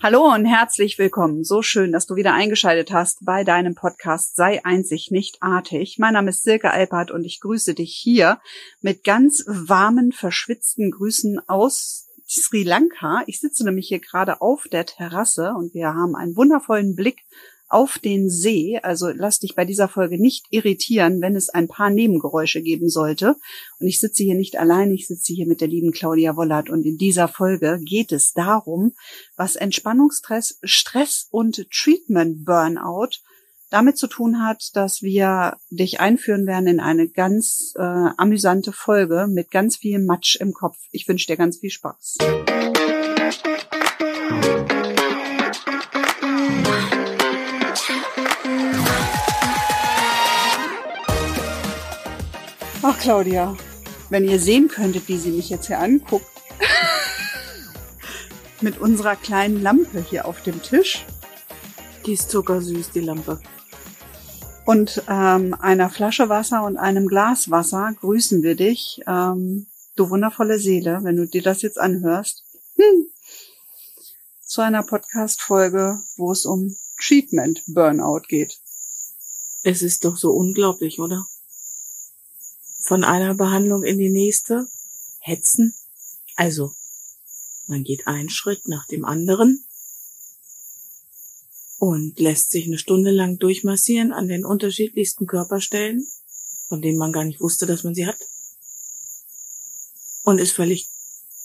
Hallo und herzlich willkommen. So schön, dass du wieder eingeschaltet hast bei deinem Podcast Sei einzig nicht artig. Mein Name ist Silke Alpert und ich grüße dich hier mit ganz warmen, verschwitzten Grüßen aus Sri Lanka. Ich sitze nämlich hier gerade auf der Terrasse und wir haben einen wundervollen Blick auf den See. Also lass dich bei dieser Folge nicht irritieren, wenn es ein paar Nebengeräusche geben sollte. Und ich sitze hier nicht allein, ich sitze hier mit der lieben Claudia Wollert. Und in dieser Folge geht es darum, was Entspannungsstress, Stress und Treatment Burnout damit zu tun hat, dass wir dich einführen werden in eine ganz äh, amüsante Folge mit ganz viel Matsch im Kopf. Ich wünsche dir ganz viel Spaß. Claudia, wenn ihr sehen könntet, wie sie mich jetzt hier anguckt. Mit unserer kleinen Lampe hier auf dem Tisch. Die ist zuckersüß, die Lampe. Und ähm, einer Flasche Wasser und einem Glas Wasser grüßen wir dich, ähm, du wundervolle Seele, wenn du dir das jetzt anhörst. Hm. Zu einer Podcast-Folge, wo es um Treatment Burnout geht. Es ist doch so unglaublich, oder? Von einer Behandlung in die nächste hetzen. Also, man geht einen Schritt nach dem anderen und lässt sich eine Stunde lang durchmassieren an den unterschiedlichsten Körperstellen, von denen man gar nicht wusste, dass man sie hat. Und ist völlig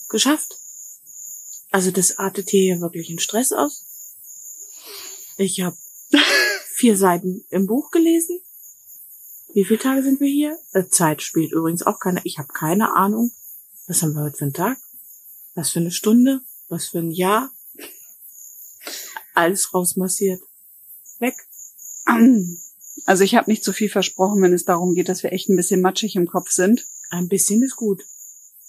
geschafft. Also das artet hier wirklich in Stress aus. Ich habe vier Seiten im Buch gelesen wie viele Tage sind wir hier? Äh, Zeit spielt übrigens auch keine. Ich habe keine Ahnung. Was haben wir heute für einen Tag? Was für eine Stunde? Was für ein Jahr? Alles rausmassiert. Weg. Also ich habe nicht zu viel versprochen, wenn es darum geht, dass wir echt ein bisschen matschig im Kopf sind. Ein bisschen ist gut.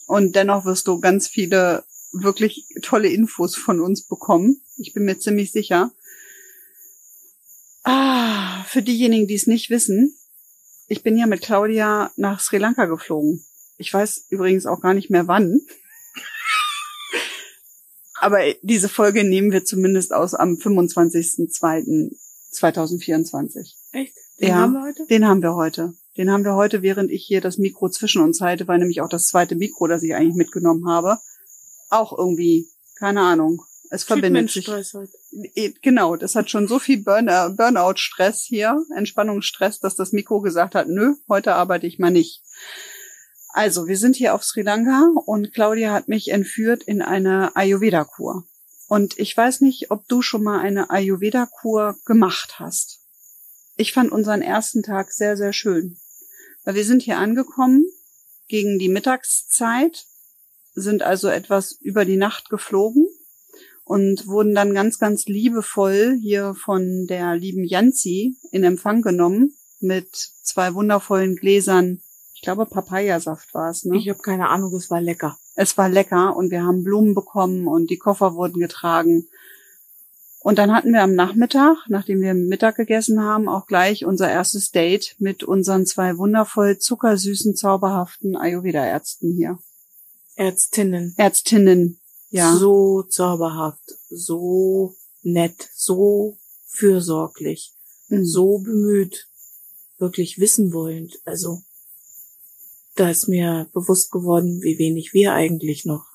Und dennoch wirst du ganz viele wirklich tolle Infos von uns bekommen. Ich bin mir ziemlich sicher. Ah, für diejenigen, die es nicht wissen, ich bin ja mit Claudia nach Sri Lanka geflogen. Ich weiß übrigens auch gar nicht mehr wann. Aber diese Folge nehmen wir zumindest aus am 25.02.2024. Echt? Den ja, haben wir heute? Den haben wir heute. Den haben wir heute, während ich hier das Mikro zwischen uns halte, weil nämlich auch das zweite Mikro, das ich eigentlich mitgenommen habe, auch irgendwie, keine Ahnung, es verbindet sich. Halt. Genau, das hat schon so viel Burnout-Stress hier, Entspannungsstress, dass das Mikro gesagt hat, nö, heute arbeite ich mal nicht. Also, wir sind hier auf Sri Lanka und Claudia hat mich entführt in eine Ayurveda-Kur. Und ich weiß nicht, ob du schon mal eine Ayurveda-Kur gemacht hast. Ich fand unseren ersten Tag sehr, sehr schön. Weil wir sind hier angekommen gegen die Mittagszeit, sind also etwas über die Nacht geflogen und wurden dann ganz, ganz liebevoll hier von der lieben Janzi in Empfang genommen mit zwei wundervollen Gläsern. Ich glaube, Papayasaft war es. Ne? Ich habe keine Ahnung, es war lecker. Es war lecker und wir haben Blumen bekommen und die Koffer wurden getragen. Und dann hatten wir am Nachmittag, nachdem wir Mittag gegessen haben, auch gleich unser erstes Date mit unseren zwei wundervoll zuckersüßen, zauberhaften Ayurveda-Ärzten hier. Ärztinnen. Ärztinnen, ja. so zauberhaft, so nett, so fürsorglich, mhm. so bemüht, wirklich wissen wollend. Also da ist mir bewusst geworden, wie wenig wir eigentlich noch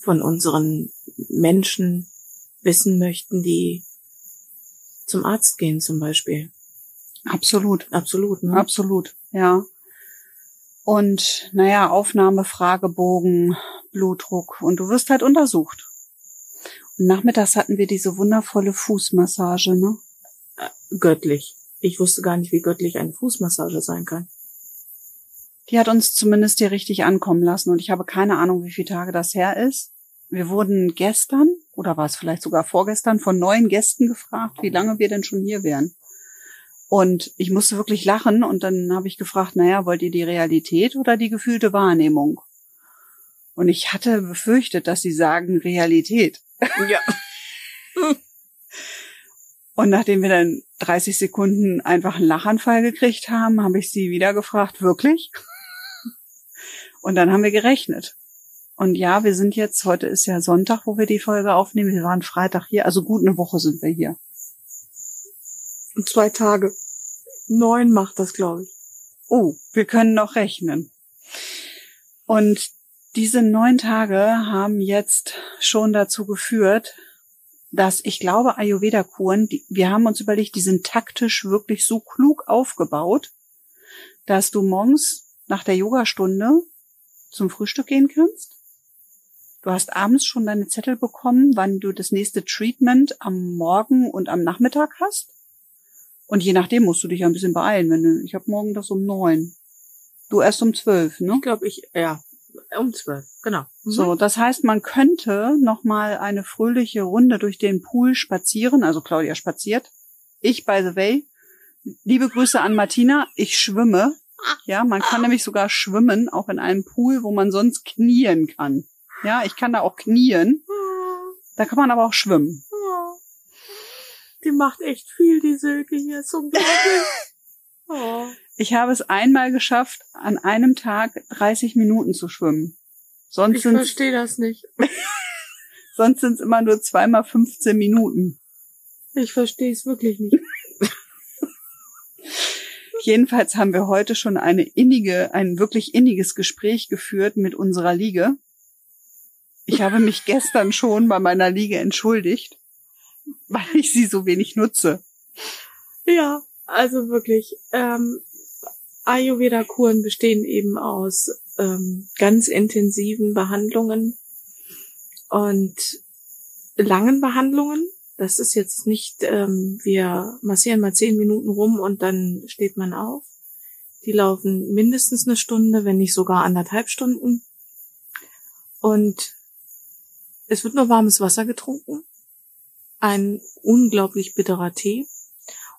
von unseren Menschen wissen möchten, die zum Arzt gehen zum Beispiel. Absolut. Absolut, ne? Absolut, ja. Und naja, Aufnahme, Fragebogen, Blutdruck und du wirst halt untersucht. Und nachmittags hatten wir diese wundervolle Fußmassage, ne? Äh, göttlich. Ich wusste gar nicht, wie göttlich eine Fußmassage sein kann. Die hat uns zumindest hier richtig ankommen lassen und ich habe keine Ahnung, wie viele Tage das her ist. Wir wurden gestern oder war es vielleicht sogar vorgestern von neuen Gästen gefragt, wie lange wir denn schon hier wären. Und ich musste wirklich lachen und dann habe ich gefragt, naja, wollt ihr die Realität oder die gefühlte Wahrnehmung? Und ich hatte befürchtet, dass sie sagen Realität. Ja. Und nachdem wir dann 30 Sekunden einfach einen Lachanfall gekriegt haben, habe ich sie wieder gefragt, wirklich? Und dann haben wir gerechnet. Und ja, wir sind jetzt, heute ist ja Sonntag, wo wir die Folge aufnehmen. Wir waren Freitag hier, also gut eine Woche sind wir hier. Und zwei Tage. Neun macht das, glaube ich. Oh, wir können noch rechnen. Und diese neun Tage haben jetzt schon dazu geführt, dass ich glaube, Ayurveda-Kuren, wir haben uns überlegt, die sind taktisch wirklich so klug aufgebaut, dass du morgens nach der Yogastunde zum Frühstück gehen kannst. Du hast abends schon deine Zettel bekommen, wann du das nächste Treatment am Morgen und am Nachmittag hast. Und je nachdem musst du dich ja ein bisschen beeilen, wenn du, ich habe morgen das um neun. Du erst um zwölf, ne? Ich glaube, ich, ja, um zwölf, genau. Mhm. So, das heißt, man könnte noch mal eine fröhliche Runde durch den Pool spazieren. Also Claudia spaziert. Ich, by the way, liebe Grüße an Martina. Ich schwimme. Ja, man kann nämlich sogar schwimmen, auch in einem Pool, wo man sonst knien kann. Ja, ich kann da auch knien. Da kann man aber auch schwimmen. Die macht echt viel, die Silke hier. Ist unglaublich. oh. Ich habe es einmal geschafft, an einem Tag 30 Minuten zu schwimmen. Sonst ich verstehe das nicht. sonst sind es immer nur zweimal 15 Minuten. Ich verstehe es wirklich nicht. Jedenfalls haben wir heute schon eine innige, ein wirklich inniges Gespräch geführt mit unserer Liege. Ich habe mich gestern schon bei meiner Liege entschuldigt, weil ich sie so wenig nutze. Ja, also wirklich. Ähm, Ayurveda-Kuren bestehen eben aus ähm, ganz intensiven Behandlungen und langen Behandlungen. Das ist jetzt nicht, ähm, wir massieren mal zehn Minuten rum und dann steht man auf. Die laufen mindestens eine Stunde, wenn nicht sogar anderthalb Stunden. Und es wird nur warmes Wasser getrunken, ein unglaublich bitterer Tee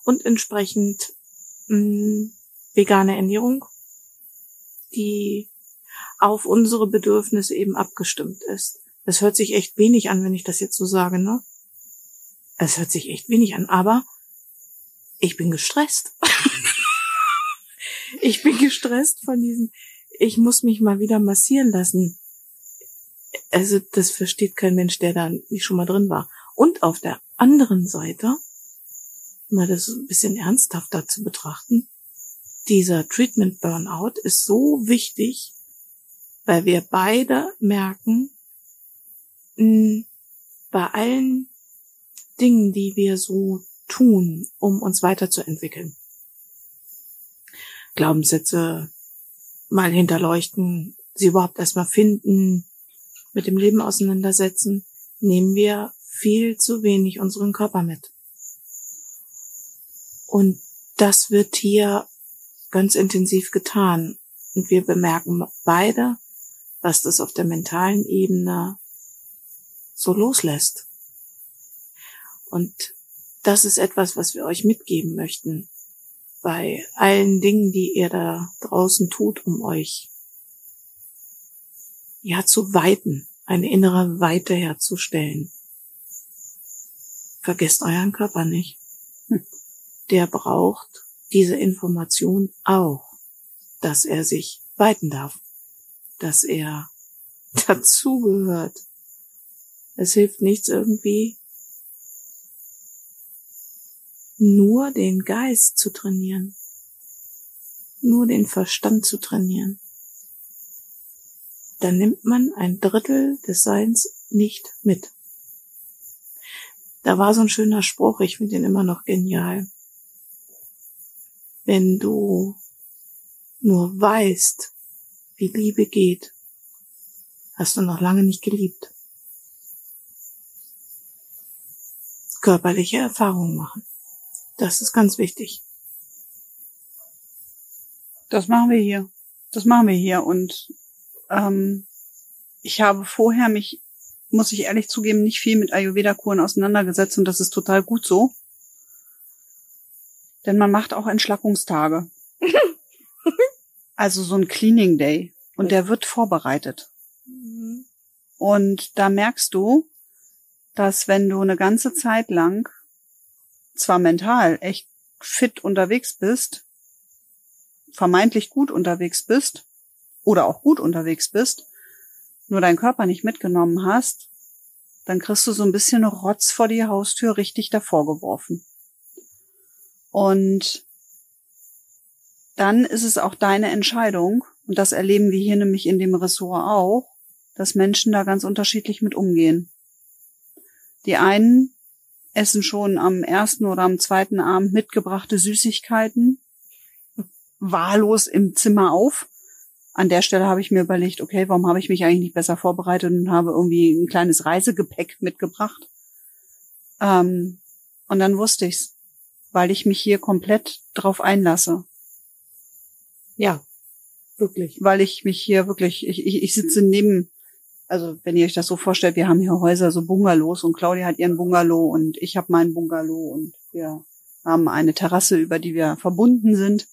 und entsprechend mh, mm, vegane Ernährung, die auf unsere Bedürfnisse eben abgestimmt ist. Das hört sich echt wenig an, wenn ich das jetzt so sage, ne? Es hört sich echt wenig an, aber ich bin gestresst. ich bin gestresst von diesen, ich muss mich mal wieder massieren lassen. Also das versteht kein Mensch, der da nicht schon mal drin war. Und auf der anderen Seite, mal das ein bisschen ernsthafter zu betrachten, dieser Treatment Burnout ist so wichtig, weil wir beide merken, bei allen Dingen, die wir so tun, um uns weiterzuentwickeln, Glaubenssätze mal hinterleuchten, sie überhaupt erstmal finden, mit dem Leben auseinandersetzen, nehmen wir viel zu wenig unseren Körper mit. Und das wird hier ganz intensiv getan. Und wir bemerken beide, was das auf der mentalen Ebene so loslässt. Und das ist etwas, was wir euch mitgeben möchten. Bei allen Dingen, die ihr da draußen tut, um euch ja zu weiten, eine innere Weite herzustellen. Vergesst euren Körper nicht. Der braucht diese Information auch, dass er sich weiten darf, dass er dazugehört. Es hilft nichts irgendwie, nur den Geist zu trainieren, nur den Verstand zu trainieren. Dann nimmt man ein Drittel des Seins nicht mit. Da war so ein schöner Spruch, ich finde ihn immer noch genial wenn du nur weißt, wie Liebe geht, hast du noch lange nicht geliebt. Körperliche Erfahrungen machen. Das ist ganz wichtig. Das machen wir hier. Das machen wir hier. Und ähm, ich habe vorher mich, muss ich ehrlich zugeben, nicht viel mit Ayurveda-Kuren auseinandergesetzt und das ist total gut so. Denn man macht auch Entschlackungstage. also so ein Cleaning Day. Und der wird vorbereitet. Mhm. Und da merkst du, dass wenn du eine ganze Zeit lang zwar mental echt fit unterwegs bist, vermeintlich gut unterwegs bist oder auch gut unterwegs bist, nur deinen Körper nicht mitgenommen hast, dann kriegst du so ein bisschen Rotz vor die Haustür richtig davor geworfen. Und dann ist es auch deine Entscheidung, und das erleben wir hier nämlich in dem Ressort auch, dass Menschen da ganz unterschiedlich mit umgehen. Die einen essen schon am ersten oder am zweiten Abend mitgebrachte Süßigkeiten wahllos im Zimmer auf. An der Stelle habe ich mir überlegt, okay, warum habe ich mich eigentlich nicht besser vorbereitet und habe irgendwie ein kleines Reisegepäck mitgebracht. Ähm, und dann wusste ich's, weil ich mich hier komplett drauf einlasse. Ja, wirklich. Weil ich mich hier wirklich, ich, ich, ich sitze neben, also wenn ihr euch das so vorstellt, wir haben hier Häuser, so Bungalows und Claudia hat ihren Bungalow und ich habe meinen Bungalow und wir haben eine Terrasse, über die wir verbunden sind.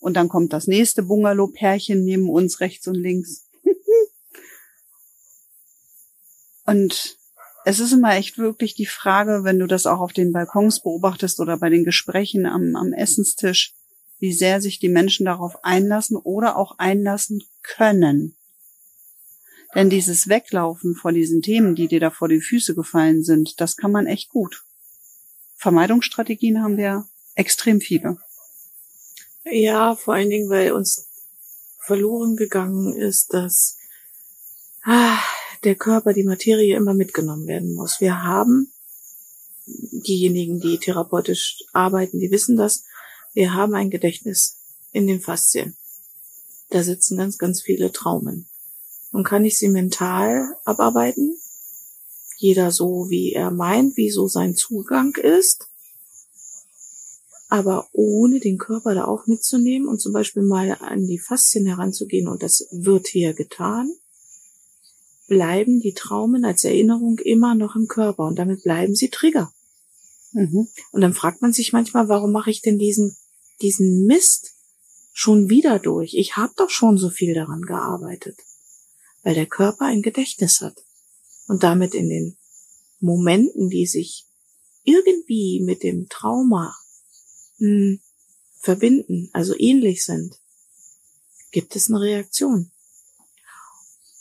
Und dann kommt das nächste Bungalow-Pärchen neben uns rechts und links. und es ist immer echt wirklich die Frage, wenn du das auch auf den Balkons beobachtest oder bei den Gesprächen am, am Essenstisch, wie sehr sich die Menschen darauf einlassen oder auch einlassen können. Denn dieses Weglaufen vor diesen Themen, die dir da vor die Füße gefallen sind, das kann man echt gut. Vermeidungsstrategien haben wir extrem viele. Ja, vor allen Dingen, weil uns verloren gegangen ist, dass ah, der Körper, die Materie immer mitgenommen werden muss. Wir haben diejenigen, die therapeutisch arbeiten, die wissen das. Wir haben ein Gedächtnis in den Faszien. Da sitzen ganz, ganz viele Traumen. Und kann ich sie mental abarbeiten? Jeder so, wie er meint, wie so sein Zugang ist aber ohne den Körper da auch mitzunehmen und zum Beispiel mal an die Faszien heranzugehen, und das wird hier getan, bleiben die Traumen als Erinnerung immer noch im Körper und damit bleiben sie Trigger. Mhm. Und dann fragt man sich manchmal, warum mache ich denn diesen, diesen Mist schon wieder durch? Ich habe doch schon so viel daran gearbeitet. Weil der Körper ein Gedächtnis hat und damit in den Momenten, die sich irgendwie mit dem Trauma mh, hm, verbinden, also ähnlich sind, gibt es eine Reaktion.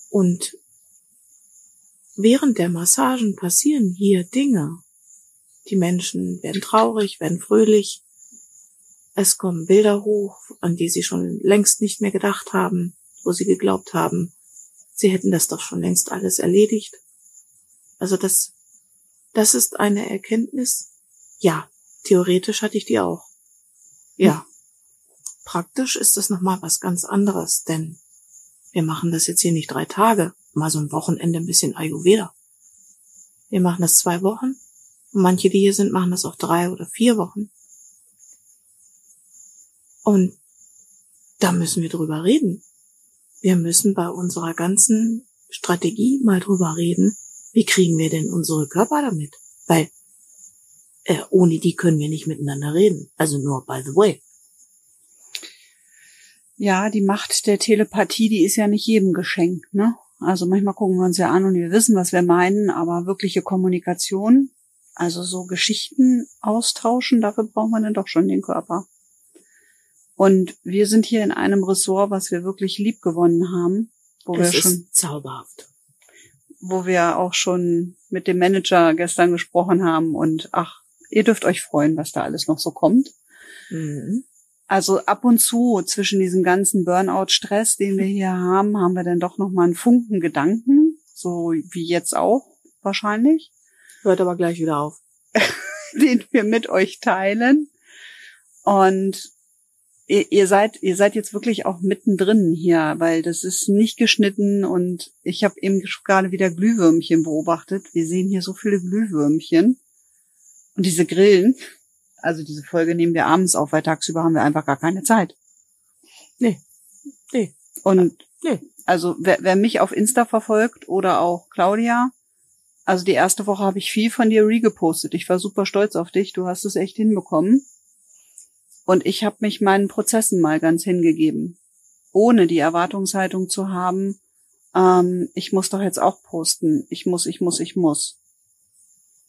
Und während der Massagen passieren hier Dinge. Die Menschen werden traurig, werden fröhlich. Es kommen Bilder hoch, an die sie schon längst nicht mehr gedacht haben, wo sie geglaubt haben, sie hätten das doch schon längst alles erledigt. Also das, das ist eine Erkenntnis. Ja, Theoretisch hatte ich die auch. Ja. Praktisch ist das nochmal was ganz anderes, denn wir machen das jetzt hier nicht drei Tage, mal so ein Wochenende ein bisschen Ayurveda. Wir machen das zwei Wochen. Und manche, die hier sind, machen das auch drei oder vier Wochen. Und da müssen wir drüber reden. Wir müssen bei unserer ganzen Strategie mal drüber reden, wie kriegen wir denn unsere Körper damit? Weil äh, ohne die können wir nicht miteinander reden. Also nur by the way. Ja, die Macht der Telepathie, die ist ja nicht jedem geschenkt, ne? Also manchmal gucken wir uns ja an und wir wissen, was wir meinen, aber wirkliche Kommunikation, also so Geschichten austauschen, dafür braucht man dann doch schon den Körper. Und wir sind hier in einem Ressort, was wir wirklich lieb gewonnen haben, wo es wir schon zauberhaft, wo wir auch schon mit dem Manager gestern gesprochen haben und ach, Ihr dürft euch freuen, was da alles noch so kommt. Mhm. Also ab und zu zwischen diesem ganzen Burnout-Stress, den wir hier haben, haben wir dann doch noch mal einen Funken Gedanken, so wie jetzt auch wahrscheinlich. Hört aber gleich wieder auf. den wir mit euch teilen. Und ihr, ihr seid, ihr seid jetzt wirklich auch mittendrin hier, weil das ist nicht geschnitten und ich habe eben gerade wieder Glühwürmchen beobachtet. Wir sehen hier so viele Glühwürmchen. Und diese Grillen, also diese Folge nehmen wir abends auf, weil tagsüber haben wir einfach gar keine Zeit. Nee. Nee. Und nee. also wer, wer mich auf Insta verfolgt oder auch Claudia, also die erste Woche habe ich viel von dir regepostet. Ich war super stolz auf dich. Du hast es echt hinbekommen. Und ich habe mich meinen Prozessen mal ganz hingegeben, ohne die Erwartungshaltung zu haben, ähm, ich muss doch jetzt auch posten. Ich muss, ich muss, ich muss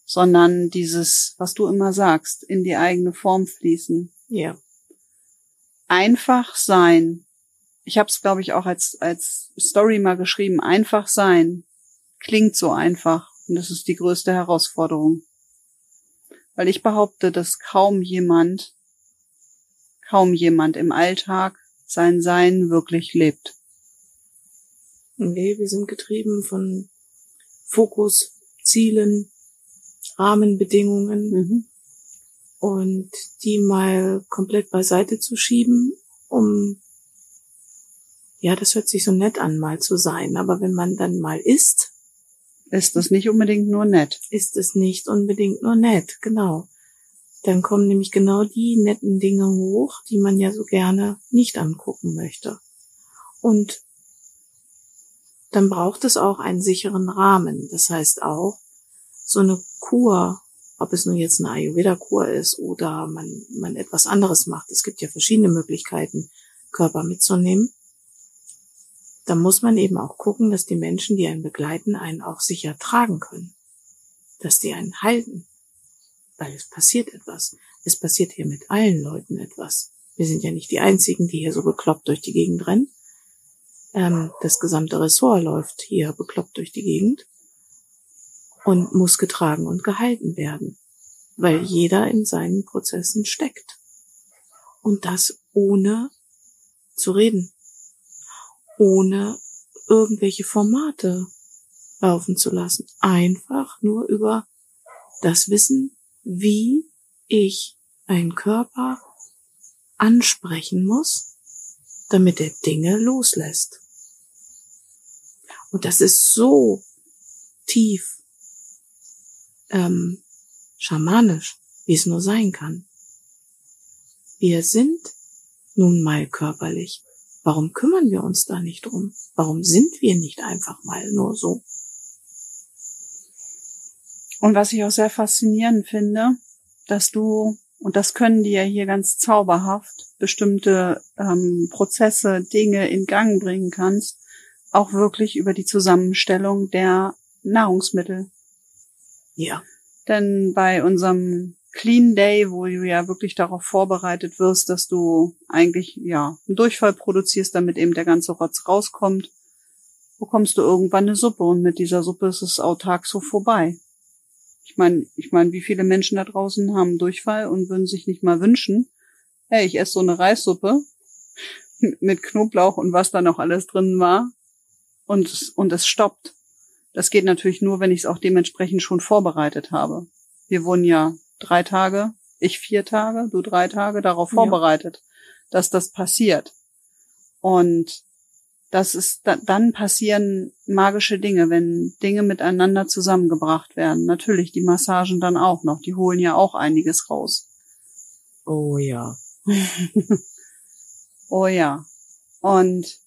sondern dieses, was du immer sagst, in die eigene Form fließen. Ja. Einfach sein ich habe es, glaube ich, auch als, als Story mal geschrieben, einfach sein klingt so einfach. Und das ist die größte Herausforderung. Weil ich behaupte, dass kaum jemand, kaum jemand im Alltag sein Sein wirklich lebt. Nee, wir sind getrieben von Fokus, Zielen, Rahmenbedingungen mhm. und die mal komplett beiseite zu schieben, um ja, das hört sich so nett an, mal zu sein. Aber wenn man dann mal isst, ist es nicht unbedingt nur nett. Ist es nicht unbedingt nur nett, genau. Dann kommen nämlich genau die netten Dinge hoch, die man ja so gerne nicht angucken möchte. Und dann braucht es auch einen sicheren Rahmen. Das heißt auch, so eine Kur, ob es nun jetzt eine Ayurveda-Kur ist oder man, man etwas anderes macht. Es gibt ja verschiedene Möglichkeiten, Körper mitzunehmen da muss man eben auch gucken, dass die Menschen, die einen begleiten, einen auch sicher tragen können. Dass die einen halten. Weil es passiert etwas. Es passiert hier mit allen Leuten etwas. Wir sind ja nicht die einzigen, die hier so bekloppt durch die Gegend rennen. Ähm, das gesamte Ressort läuft hier bekloppt durch die Gegend und muss getragen und gehalten werden, weil jeder in seinen Prozessen steckt. Und das ohne zu reden ohne irgendwelche Formate laufen zu lassen. Einfach nur über das Wissen, wie ich einen Körper ansprechen muss, damit er Dinge loslässt. Und das ist so tief ähm, schamanisch, wie es nur sein kann. Wir sind nun mal körperlich. Warum kümmern wir uns da nicht drum? Warum sind wir nicht einfach mal nur so? Und was ich auch sehr faszinierend finde, dass du, und das können die ja hier ganz zauberhaft, bestimmte ähm, Prozesse, Dinge in Gang bringen kannst, auch wirklich über die Zusammenstellung der Nahrungsmittel. Ja. Denn bei unserem Clean Day, wo du ja wirklich darauf vorbereitet wirst, dass du eigentlich ja einen Durchfall produzierst, damit eben der ganze Rotz rauskommt, bekommst du irgendwann eine Suppe und mit dieser Suppe ist es autark so vorbei. Ich meine, ich meine, wie viele Menschen da draußen haben Durchfall und würden sich nicht mal wünschen, hey, ich esse so eine Reissuppe mit Knoblauch und was da noch alles drin war und und es stoppt. Das geht natürlich nur, wenn ich es auch dementsprechend schon vorbereitet habe. Wir wurden ja drei Tage, ich vier Tage, du drei Tage darauf vorbereitet, ja. dass das passiert. Und das ist, dann passieren magische Dinge, wenn Dinge miteinander zusammengebracht werden. Natürlich die Massagen dann auch noch, die holen ja auch einiges raus. Oh ja. oh ja. Und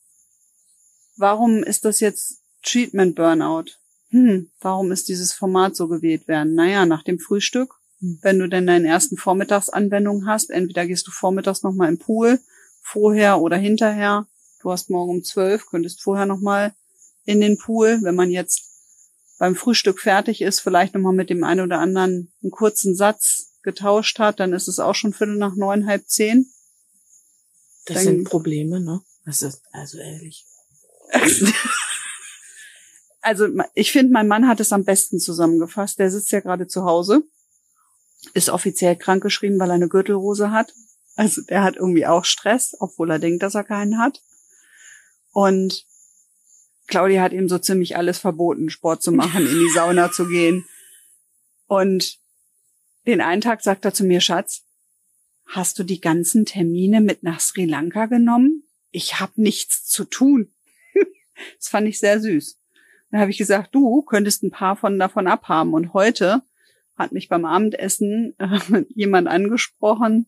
warum ist das jetzt Treatment Burnout? Hm, warum ist dieses Format so gewählt werden? Naja, nach dem Frühstück wenn du denn deine ersten Vormittagsanwendungen hast, entweder gehst du vormittags nochmal im Pool, vorher oder hinterher. Du hast morgen um zwölf, könntest vorher nochmal in den Pool. Wenn man jetzt beim Frühstück fertig ist, vielleicht nochmal mit dem einen oder anderen einen kurzen Satz getauscht hat, dann ist es auch schon Viertel nach neun, halb zehn. Das dann, sind Probleme, ne? Das ist, also ehrlich. also ich finde, mein Mann hat es am besten zusammengefasst. Der sitzt ja gerade zu Hause ist offiziell krankgeschrieben, weil er eine Gürtelrose hat. Also der hat irgendwie auch Stress, obwohl er denkt, dass er keinen hat. Und Claudia hat ihm so ziemlich alles verboten, Sport zu machen, in die Sauna zu gehen. Und den einen Tag sagt er zu mir, Schatz, hast du die ganzen Termine mit nach Sri Lanka genommen? Ich hab nichts zu tun. das fand ich sehr süß. Dann habe ich gesagt, du könntest ein paar von davon abhaben. Und heute hat mich beim Abendessen äh, jemand angesprochen,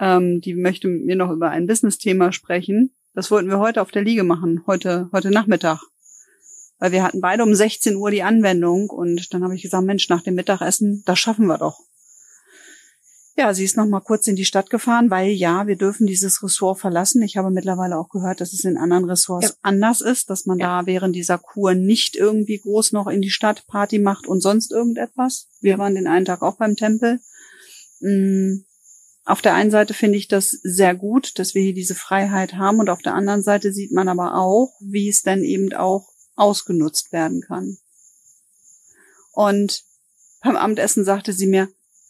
ähm, die möchte mit mir noch über ein Business-Thema sprechen. Das wollten wir heute auf der Liege machen, heute, heute Nachmittag. Weil wir hatten beide um 16 Uhr die Anwendung und dann habe ich gesagt, Mensch, nach dem Mittagessen, das schaffen wir doch. Ja, sie ist noch mal kurz in die Stadt gefahren, weil ja, wir dürfen dieses Ressort verlassen. Ich habe mittlerweile auch gehört, dass es in anderen Ressorts ja. anders ist, dass man ja. da während dieser Kur nicht irgendwie groß noch in die Stadt Party macht und sonst irgendetwas. Wir waren den einen Tag auch beim Tempel. Mm, auf der einen Seite finde ich das sehr gut, dass wir hier diese Freiheit haben und auf der anderen Seite sieht man aber auch, wie es dann eben auch ausgenutzt werden kann. Und beim Abendessen sagte sie mir,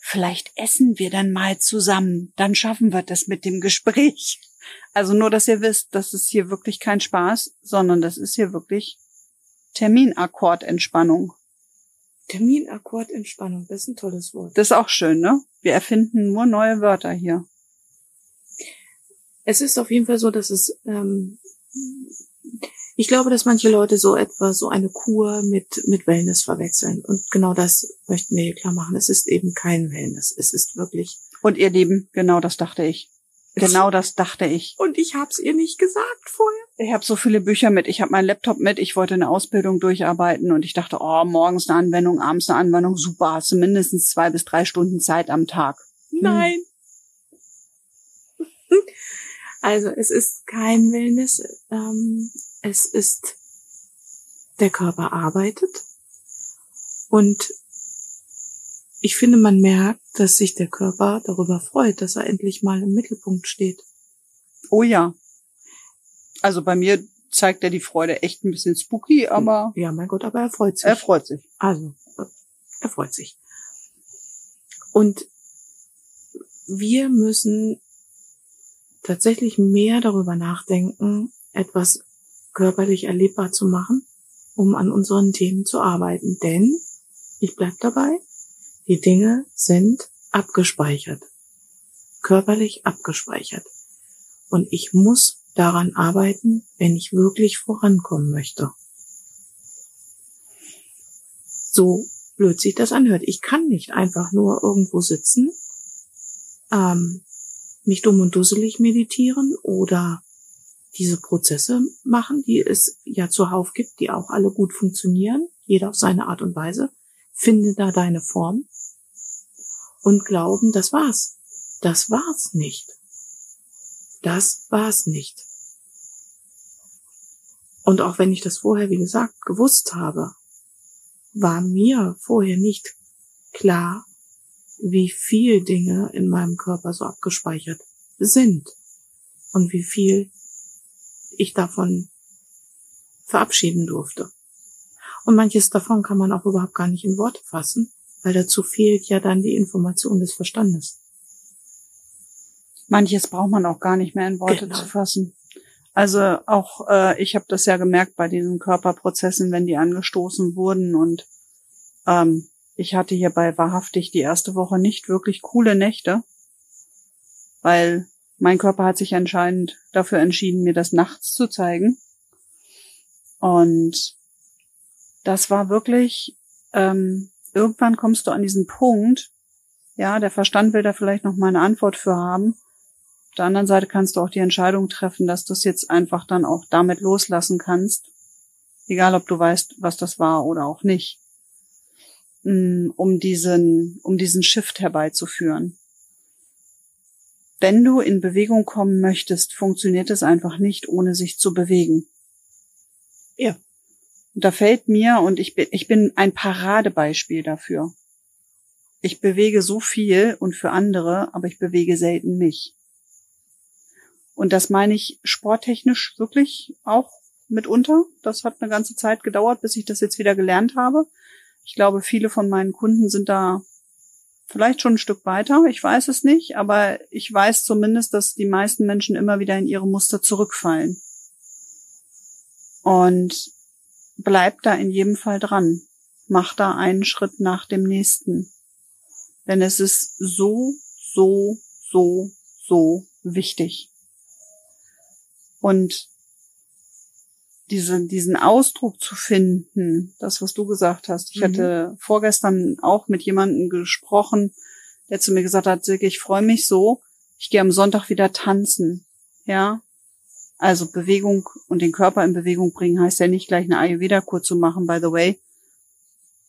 vielleicht essen wir dann mal zusammen, dann schaffen wir das mit dem Gespräch. Also nur, dass ihr wisst, das ist hier wirklich kein Spaß, sondern das ist hier wirklich Terminakkordentspannung. Terminakkordentspannung, das ist ein tolles Wort. Das ist auch schön, ne? Wir erfinden nur neue Wörter hier. Es ist auf jeden Fall so, dass es, ähm, ich glaube, dass manche Leute so etwa so eine Kur mit, mit Wellness verwechseln. Und genau das möchten wir hier klar machen. Es ist eben kein Wellness. Es ist wirklich. Und ihr Lieben, genau das dachte ich. Genau das dachte ich. Und ich hab's ihr nicht gesagt vorher. Ich habe so viele Bücher mit, ich habe meinen Laptop mit, ich wollte eine Ausbildung durcharbeiten und ich dachte, oh, morgens eine Anwendung, abends eine Anwendung, super, hast du mindestens zwei bis drei Stunden Zeit am Tag. Hm. Nein. Also es ist kein Wellness, ähm, es ist der Körper arbeitet und ich finde, man merkt, dass sich der Körper darüber freut, dass er endlich mal im Mittelpunkt steht. Oh ja. Also bei mir zeigt er die Freude echt ein bisschen spooky, aber. Ja, mein Gott, aber er freut sich. Er freut sich. Also, er freut sich. Und wir müssen tatsächlich mehr darüber nachdenken, etwas körperlich erlebbar zu machen, um an unseren Themen zu arbeiten. Denn, ich bleib dabei, die Dinge sind abgespeichert, körperlich abgespeichert. Und ich muss daran arbeiten, wenn ich wirklich vorankommen möchte. So blöd sich das anhört. Ich kann nicht einfach nur irgendwo sitzen, ähm, mich dumm und dusselig meditieren oder diese Prozesse machen, die es ja zuhauf gibt, die auch alle gut funktionieren, jeder auf seine Art und Weise. Finde da deine Form und glauben, das war's. Das war's nicht. Das war's nicht. Und auch wenn ich das vorher, wie gesagt, gewusst habe, war mir vorher nicht klar, wie viel Dinge in meinem Körper so abgespeichert sind und wie viel ich davon verabschieden durfte. Und manches davon kann man auch überhaupt gar nicht in Worte fassen, weil dazu fehlt ja dann die Information des Verstandes. Manches braucht man auch gar nicht mehr in Worte genau. zu fassen. Also auch äh, ich habe das ja gemerkt bei diesen Körperprozessen, wenn die angestoßen wurden und ähm, ich hatte hierbei wahrhaftig die erste Woche nicht wirklich coole Nächte, weil mein Körper hat sich anscheinend dafür entschieden, mir das nachts zu zeigen. Und das war wirklich ähm, irgendwann kommst du an diesen Punkt, ja, der Verstand will da vielleicht noch mal eine Antwort für haben. Auf der anderen Seite kannst du auch die Entscheidung treffen, dass du es jetzt einfach dann auch damit loslassen kannst. Egal, ob du weißt, was das war oder auch nicht. Mm, um diesen, um diesen Shift herbeizuführen. Wenn du in Bewegung kommen möchtest, funktioniert es einfach nicht, ohne sich zu bewegen. Ja. Und da fällt mir, und ich bin, ich bin ein Paradebeispiel dafür. Ich bewege so viel und für andere, aber ich bewege selten mich. Und das meine ich sporttechnisch wirklich auch mitunter. Das hat eine ganze Zeit gedauert, bis ich das jetzt wieder gelernt habe. Ich glaube, viele von meinen Kunden sind da vielleicht schon ein Stück weiter. Ich weiß es nicht, aber ich weiß zumindest, dass die meisten Menschen immer wieder in ihre Muster zurückfallen. Und bleib da in jedem Fall dran. Mach da einen Schritt nach dem nächsten. Denn es ist so, so, so, so wichtig. Und diese, diesen Ausdruck zu finden, das, was du gesagt hast. Ich mhm. hatte vorgestern auch mit jemandem gesprochen, der zu mir gesagt hat, Silke, ich freue mich so, ich gehe am Sonntag wieder tanzen. Ja, also Bewegung und den Körper in Bewegung bringen heißt ja nicht gleich eine Ayurveda-Kur zu machen, by the way.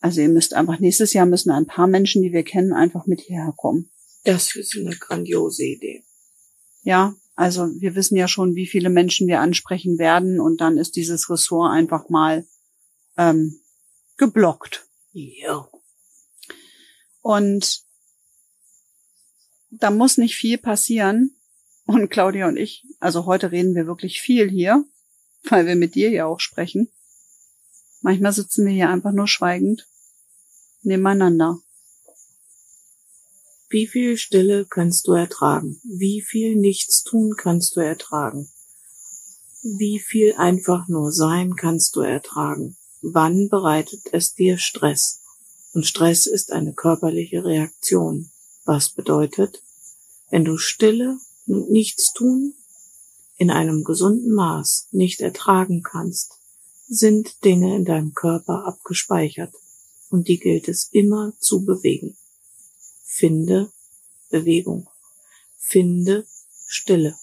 Also ihr müsst einfach nächstes Jahr müssen ein paar Menschen, die wir kennen, einfach mit hierher kommen. Das ist eine grandiose Idee. Ja, also wir wissen ja schon, wie viele Menschen wir ansprechen werden und dann ist dieses Ressort einfach mal ähm, geblockt. Ja. Und da muss nicht viel passieren. Und Claudia und ich, also heute reden wir wirklich viel hier, weil wir mit dir ja auch sprechen. Manchmal sitzen wir hier einfach nur schweigend nebeneinander. Wie viel Stille kannst du ertragen? Wie viel Nichtstun kannst du ertragen? Wie viel einfach nur sein kannst du ertragen? Wann bereitet es dir Stress? Und Stress ist eine körperliche Reaktion. Was bedeutet, wenn du Stille und Nichtstun in einem gesunden Maß nicht ertragen kannst, sind Dinge in deinem Körper abgespeichert und die gilt es immer zu bewegen. Finde Bewegung. Finde Stille.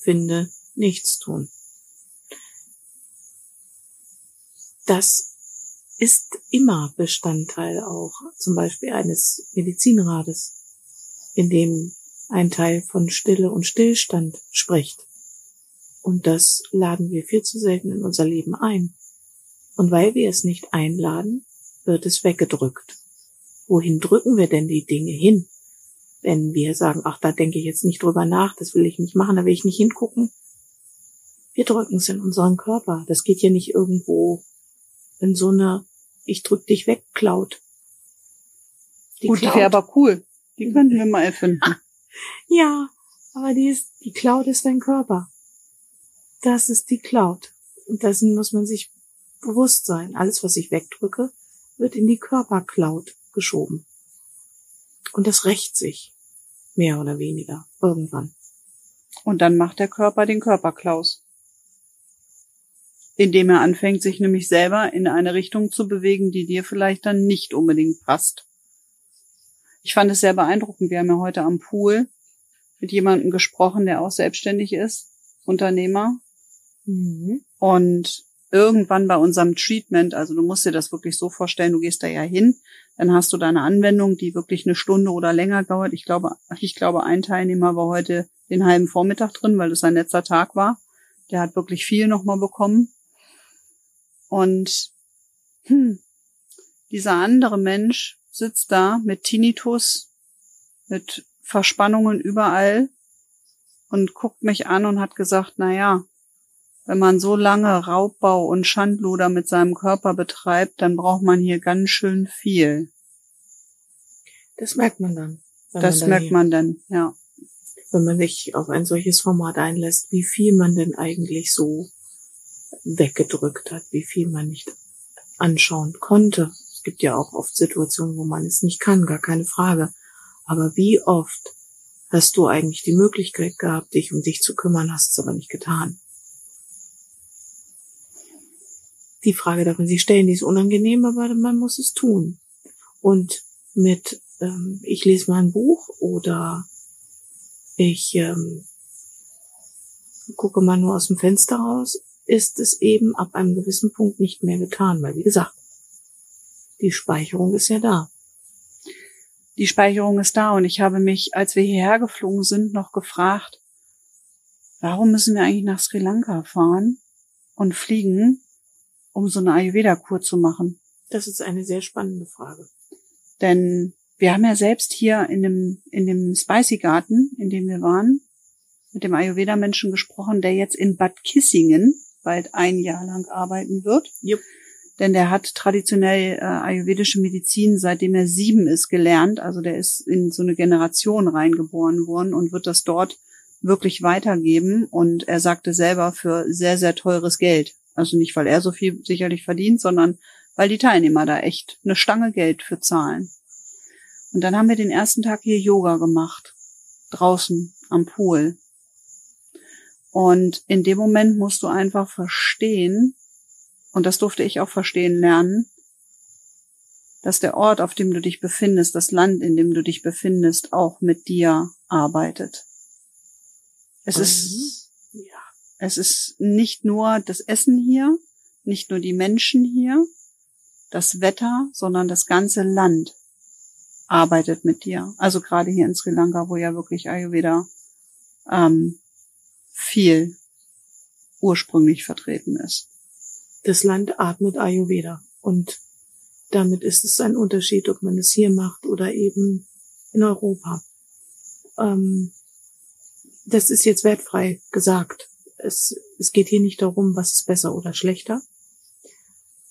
Finde Nichtstun. Das ist immer Bestandteil auch zum Beispiel eines Medizinrades, in dem ein Teil von Stille und Stillstand spricht. Und das laden wir viel zu selten in unser Leben ein. Und weil wir es nicht einladen, wird es weggedrückt. Wohin drücken wir denn die Dinge hin? Wenn wir sagen, ach, da denke ich jetzt nicht drüber nach, das will ich nicht machen, da will ich nicht hingucken. Wir drücken es in unseren Körper. Das geht ja nicht irgendwo in so eine Ich drück dich weg Cloud. Die Gut, Cloud. die wäre aber cool. Die könnten wir mal erfinden. Ja, aber die ist, die Cloud ist dein Körper. Das ist die Cloud. Und dessen muss man sich bewusst sein. Alles, was ich wegdrücke, wird in die Körpercloud geschoben. Und das rächt sich. Mehr oder weniger. Irgendwann. Und dann macht der Körper den Körperklaus. Indem er anfängt, sich nämlich selber in eine Richtung zu bewegen, die dir vielleicht dann nicht unbedingt passt. Ich fand es sehr beeindruckend. Wir haben ja heute am Pool mit jemandem gesprochen, der auch selbstständig ist, Unternehmer, Mhm. Und irgendwann bei unserem Treatment, also du musst dir das wirklich so vorstellen, du gehst da ja hin, dann hast du deine Anwendung, die wirklich eine Stunde oder länger dauert. Ich glaube, ich glaube, ein Teilnehmer war heute den halben Vormittag drin, weil es sein letzter Tag war. Der hat wirklich viel nochmal bekommen. Und hm, dieser andere Mensch sitzt da mit Tinnitus, mit Verspannungen überall und guckt mich an und hat gesagt, na ja, wenn man so lange Raubbau und Schandluder mit seinem Körper betreibt, dann braucht man hier ganz schön viel. Das merkt man dann. Das man merkt man dann, ja. Wenn man sich auf ein solches Format einlässt, wie viel man denn eigentlich so weggedrückt hat, wie viel man nicht anschauen konnte. Es gibt ja auch oft Situationen, wo man es nicht kann, gar keine Frage. Aber wie oft hast du eigentlich die Möglichkeit gehabt, dich um dich zu kümmern, hast es aber nicht getan? Die Frage darf man sich stellen, die ist unangenehm, aber man muss es tun. Und mit, ähm, ich lese mal ein Buch oder ich ähm, gucke mal nur aus dem Fenster raus, ist es eben ab einem gewissen Punkt nicht mehr getan, weil wie gesagt, die Speicherung ist ja da. Die Speicherung ist da und ich habe mich, als wir hierher geflogen sind, noch gefragt, warum müssen wir eigentlich nach Sri Lanka fahren und fliegen, um so eine Ayurveda-Kur zu machen? Das ist eine sehr spannende Frage. Denn wir haben ja selbst hier in dem, in dem Spicy Garten, in dem wir waren, mit dem Ayurveda-Menschen gesprochen, der jetzt in Bad Kissingen bald ein Jahr lang arbeiten wird. Yep. Denn der hat traditionell äh, ayurvedische Medizin, seitdem er sieben ist, gelernt. Also der ist in so eine Generation reingeboren worden und wird das dort wirklich weitergeben. Und er sagte selber für sehr, sehr teures Geld. Also nicht, weil er so viel sicherlich verdient, sondern weil die Teilnehmer da echt eine Stange Geld für zahlen. Und dann haben wir den ersten Tag hier Yoga gemacht. Draußen am Pool. Und in dem Moment musst du einfach verstehen, und das durfte ich auch verstehen lernen, dass der Ort, auf dem du dich befindest, das Land, in dem du dich befindest, auch mit dir arbeitet. Es mhm. ist es ist nicht nur das Essen hier, nicht nur die Menschen hier, das Wetter, sondern das ganze Land arbeitet mit dir. Also gerade hier in Sri Lanka, wo ja wirklich Ayurveda ähm, viel ursprünglich vertreten ist. Das Land atmet Ayurveda und damit ist es ein Unterschied, ob man es hier macht oder eben in Europa. ähm, das ist jetzt wertfrei gesagt. Es, es geht hier nicht darum, was ist besser oder schlechter.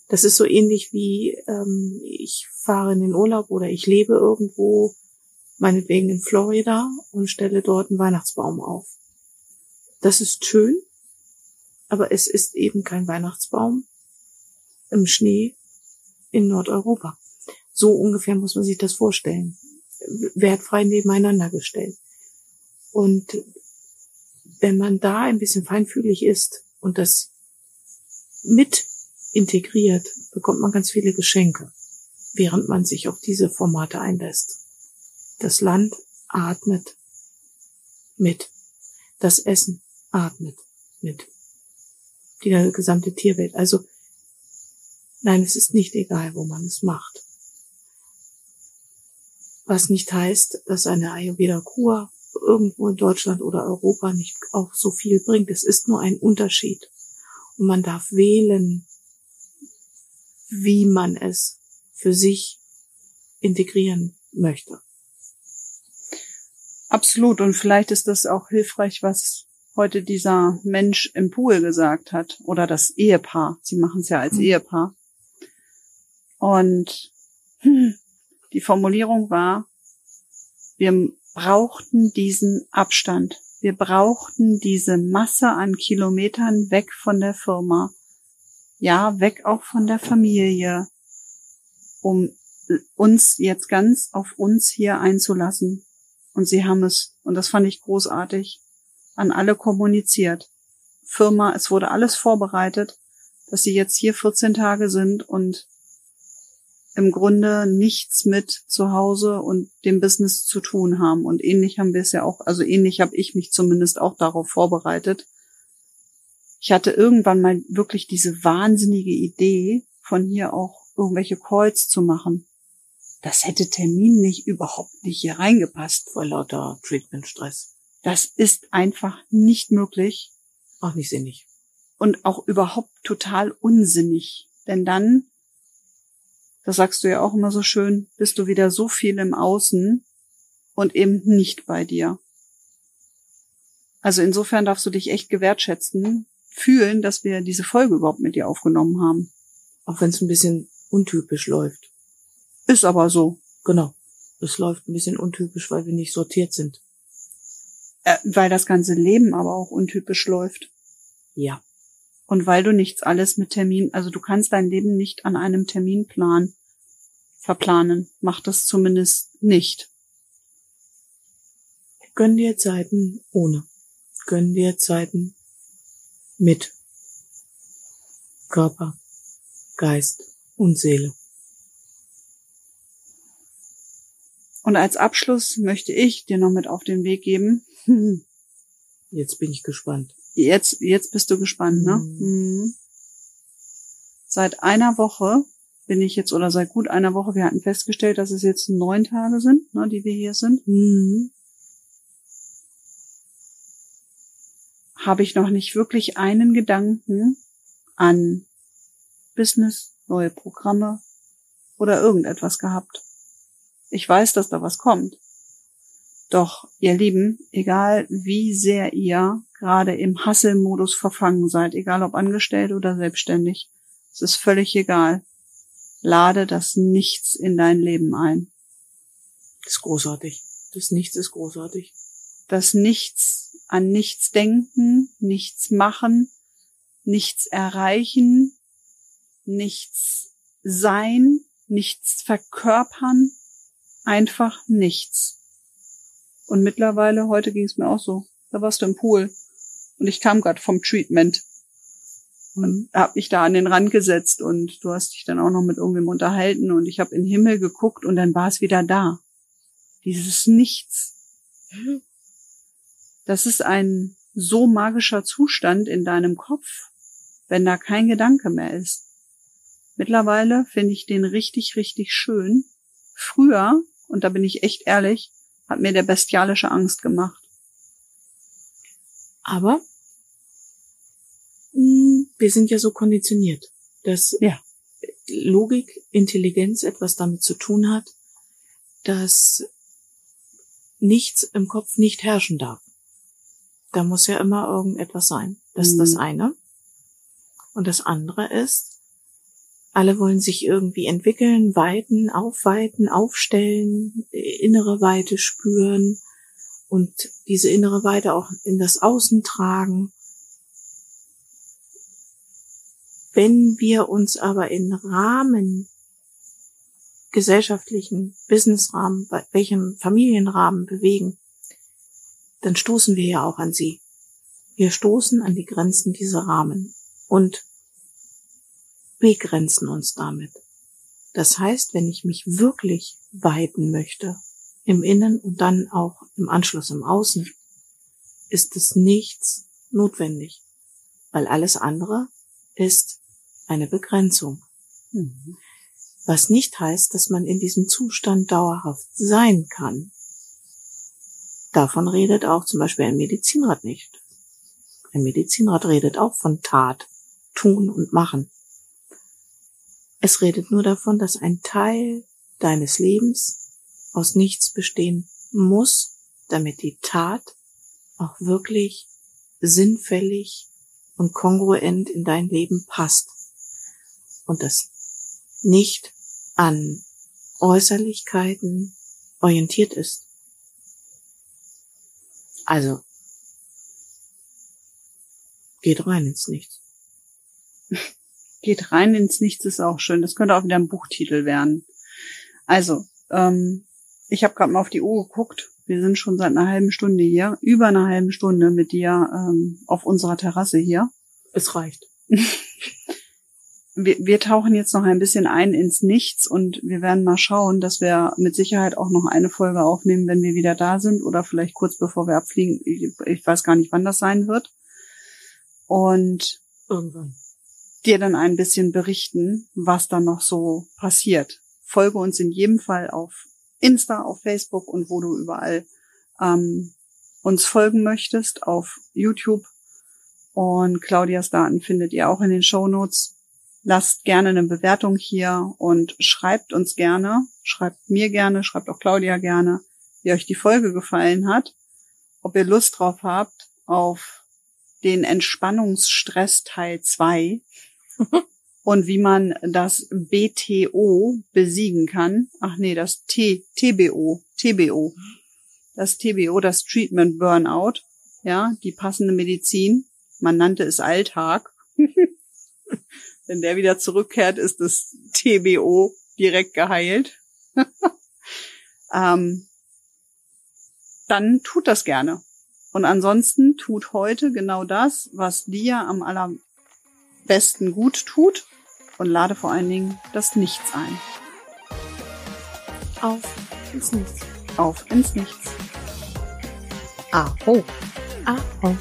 Das ist so ähnlich wie ähm, ich fahre in den Urlaub oder ich lebe irgendwo, meinetwegen in Florida und stelle dort einen Weihnachtsbaum auf. Das ist schön, aber es ist eben kein Weihnachtsbaum im Schnee in Nordeuropa. So ungefähr muss man sich das vorstellen. Wertfrei nebeneinander gestellt. Und wenn man da ein bisschen feinfühlig ist und das mit integriert, bekommt man ganz viele Geschenke, während man sich auf diese Formate einlässt. Das Land atmet mit. Das Essen atmet mit. Die gesamte Tierwelt. Also, nein, es ist nicht egal, wo man es macht. Was nicht heißt, dass eine Ayurveda-Kur irgendwo in Deutschland oder Europa nicht auch so viel bringt. Es ist nur ein Unterschied. Und man darf wählen, wie man es für sich integrieren möchte. Absolut. Und vielleicht ist das auch hilfreich, was heute dieser Mensch im Pool gesagt hat. Oder das Ehepaar. Sie machen es ja als mhm. Ehepaar. Und die Formulierung war, wir brauchten diesen Abstand. Wir brauchten diese Masse an Kilometern weg von der Firma. Ja, weg auch von der Familie, um uns jetzt ganz auf uns hier einzulassen. Und sie haben es, und das fand ich großartig, an alle kommuniziert. Firma, es wurde alles vorbereitet, dass sie jetzt hier 14 Tage sind und im Grunde nichts mit zu Hause und dem Business zu tun haben. Und ähnlich haben wir es ja auch, also ähnlich habe ich mich zumindest auch darauf vorbereitet. Ich hatte irgendwann mal wirklich diese wahnsinnige Idee, von hier auch irgendwelche Calls zu machen. Das hätte terminlich überhaupt nicht hier reingepasst vor lauter Treatment-Stress. Das ist einfach nicht möglich. Auch nicht sinnig. Und auch überhaupt total unsinnig. Denn dann das sagst du ja auch immer so schön, bist du wieder so viel im Außen und eben nicht bei dir. Also insofern darfst du dich echt gewertschätzen, fühlen, dass wir diese Folge überhaupt mit dir aufgenommen haben. Auch wenn es ein bisschen untypisch läuft. Ist aber so. Genau. Es läuft ein bisschen untypisch, weil wir nicht sortiert sind. Äh, weil das ganze Leben aber auch untypisch läuft. Ja. Und weil du nichts alles mit Termin, also du kannst dein Leben nicht an einem Terminplan verplanen. Mach das zumindest nicht. Gönn dir Zeiten ohne. Gönn dir Zeiten mit Körper, Geist und Seele. Und als Abschluss möchte ich dir noch mit auf den Weg geben. Jetzt bin ich gespannt. Jetzt, jetzt bist du gespannt, ne? Mhm. Mhm. Seit einer Woche bin ich jetzt, oder seit gut einer Woche, wir hatten festgestellt, dass es jetzt neun Tage sind, ne, die wir hier sind. Mhm. Habe ich noch nicht wirklich einen Gedanken an Business, neue Programme oder irgendetwas gehabt. Ich weiß, dass da was kommt. Doch, ihr Lieben, egal wie sehr ihr gerade im Hasselmodus verfangen seid, egal ob angestellt oder selbstständig, es ist völlig egal. Lade das Nichts in dein Leben ein. Das ist großartig. Das Nichts ist großartig. Das Nichts an nichts denken, nichts machen, nichts erreichen, nichts sein, nichts verkörpern, einfach nichts. Und mittlerweile, heute ging es mir auch so. Da warst du im Pool. Und ich kam gerade vom Treatment. Und hab mich da an den Rand gesetzt und du hast dich dann auch noch mit irgendwem unterhalten und ich habe in den Himmel geguckt und dann war es wieder da. Dieses Nichts. Das ist ein so magischer Zustand in deinem Kopf, wenn da kein Gedanke mehr ist. Mittlerweile finde ich den richtig, richtig schön. Früher, und da bin ich echt ehrlich, hat mir der bestialische Angst gemacht. Aber mh, hm, wir sind ja so konditioniert, dass ja. Logik, Intelligenz etwas damit zu tun hat, dass nichts im Kopf nicht herrschen darf. Da muss ja immer irgendetwas sein. Das ist das mhm. eine. Und das andere ist, alle wollen sich irgendwie entwickeln, weiten, aufweiten, aufstellen, innere Weite spüren und diese innere Weite auch in das Außen tragen. Wenn wir uns aber in Rahmen, gesellschaftlichen Businessrahmen, welchem Familienrahmen bewegen, dann stoßen wir ja auch an sie. Wir stoßen an die Grenzen dieser Rahmen und begrenzen uns damit. Das heißt, wenn ich mich wirklich weiten möchte, im Innen und dann auch im Anschluss im Außen, ist es nichts notwendig, weil alles andere ist eine Begrenzung. Mhm. Was nicht heißt, dass man in diesem Zustand dauerhaft sein kann. Davon redet auch zum Beispiel ein Medizinrat nicht. Ein Medizinrat redet auch von Tat, Tun und Machen. Es redet nur davon, dass ein Teil deines Lebens aus nichts bestehen muss, damit die Tat auch wirklich sinnfällig und kongruent in dein Leben passt. Und das nicht an Äußerlichkeiten orientiert ist. Also, geht rein ins Nichts. Geht rein ins Nichts ist auch schön. Das könnte auch wieder ein Buchtitel werden. Also, ähm, ich habe gerade mal auf die Uhr geguckt. Wir sind schon seit einer halben Stunde hier, über einer halben Stunde mit dir ähm, auf unserer Terrasse hier. Es reicht. wir, wir tauchen jetzt noch ein bisschen ein ins Nichts und wir werden mal schauen, dass wir mit Sicherheit auch noch eine Folge aufnehmen, wenn wir wieder da sind oder vielleicht kurz bevor wir abfliegen. Ich, ich weiß gar nicht, wann das sein wird. Und irgendwann dir dann ein bisschen berichten, was dann noch so passiert. Folge uns in jedem Fall auf Insta, auf Facebook und wo du überall ähm, uns folgen möchtest, auf YouTube. Und Claudias Daten findet ihr auch in den Show Notes. Lasst gerne eine Bewertung hier und schreibt uns gerne, schreibt mir gerne, schreibt auch Claudia gerne, wie euch die Folge gefallen hat, ob ihr Lust drauf habt auf den Entspannungsstress Teil 2 und wie man das BTO besiegen kann. Ach nee, das T, TBO, TBO. Das TBO, das Treatment Burnout. Ja, die passende Medizin. Man nannte es Alltag. Wenn der wieder zurückkehrt, ist das TBO direkt geheilt. ähm, dann tut das gerne. Und ansonsten tut heute genau das, was dir am allerbesten gut tut und lade vor allen Dingen das Nichts ein. Auf ins Nichts. Auf ins Nichts. Aho. Aho.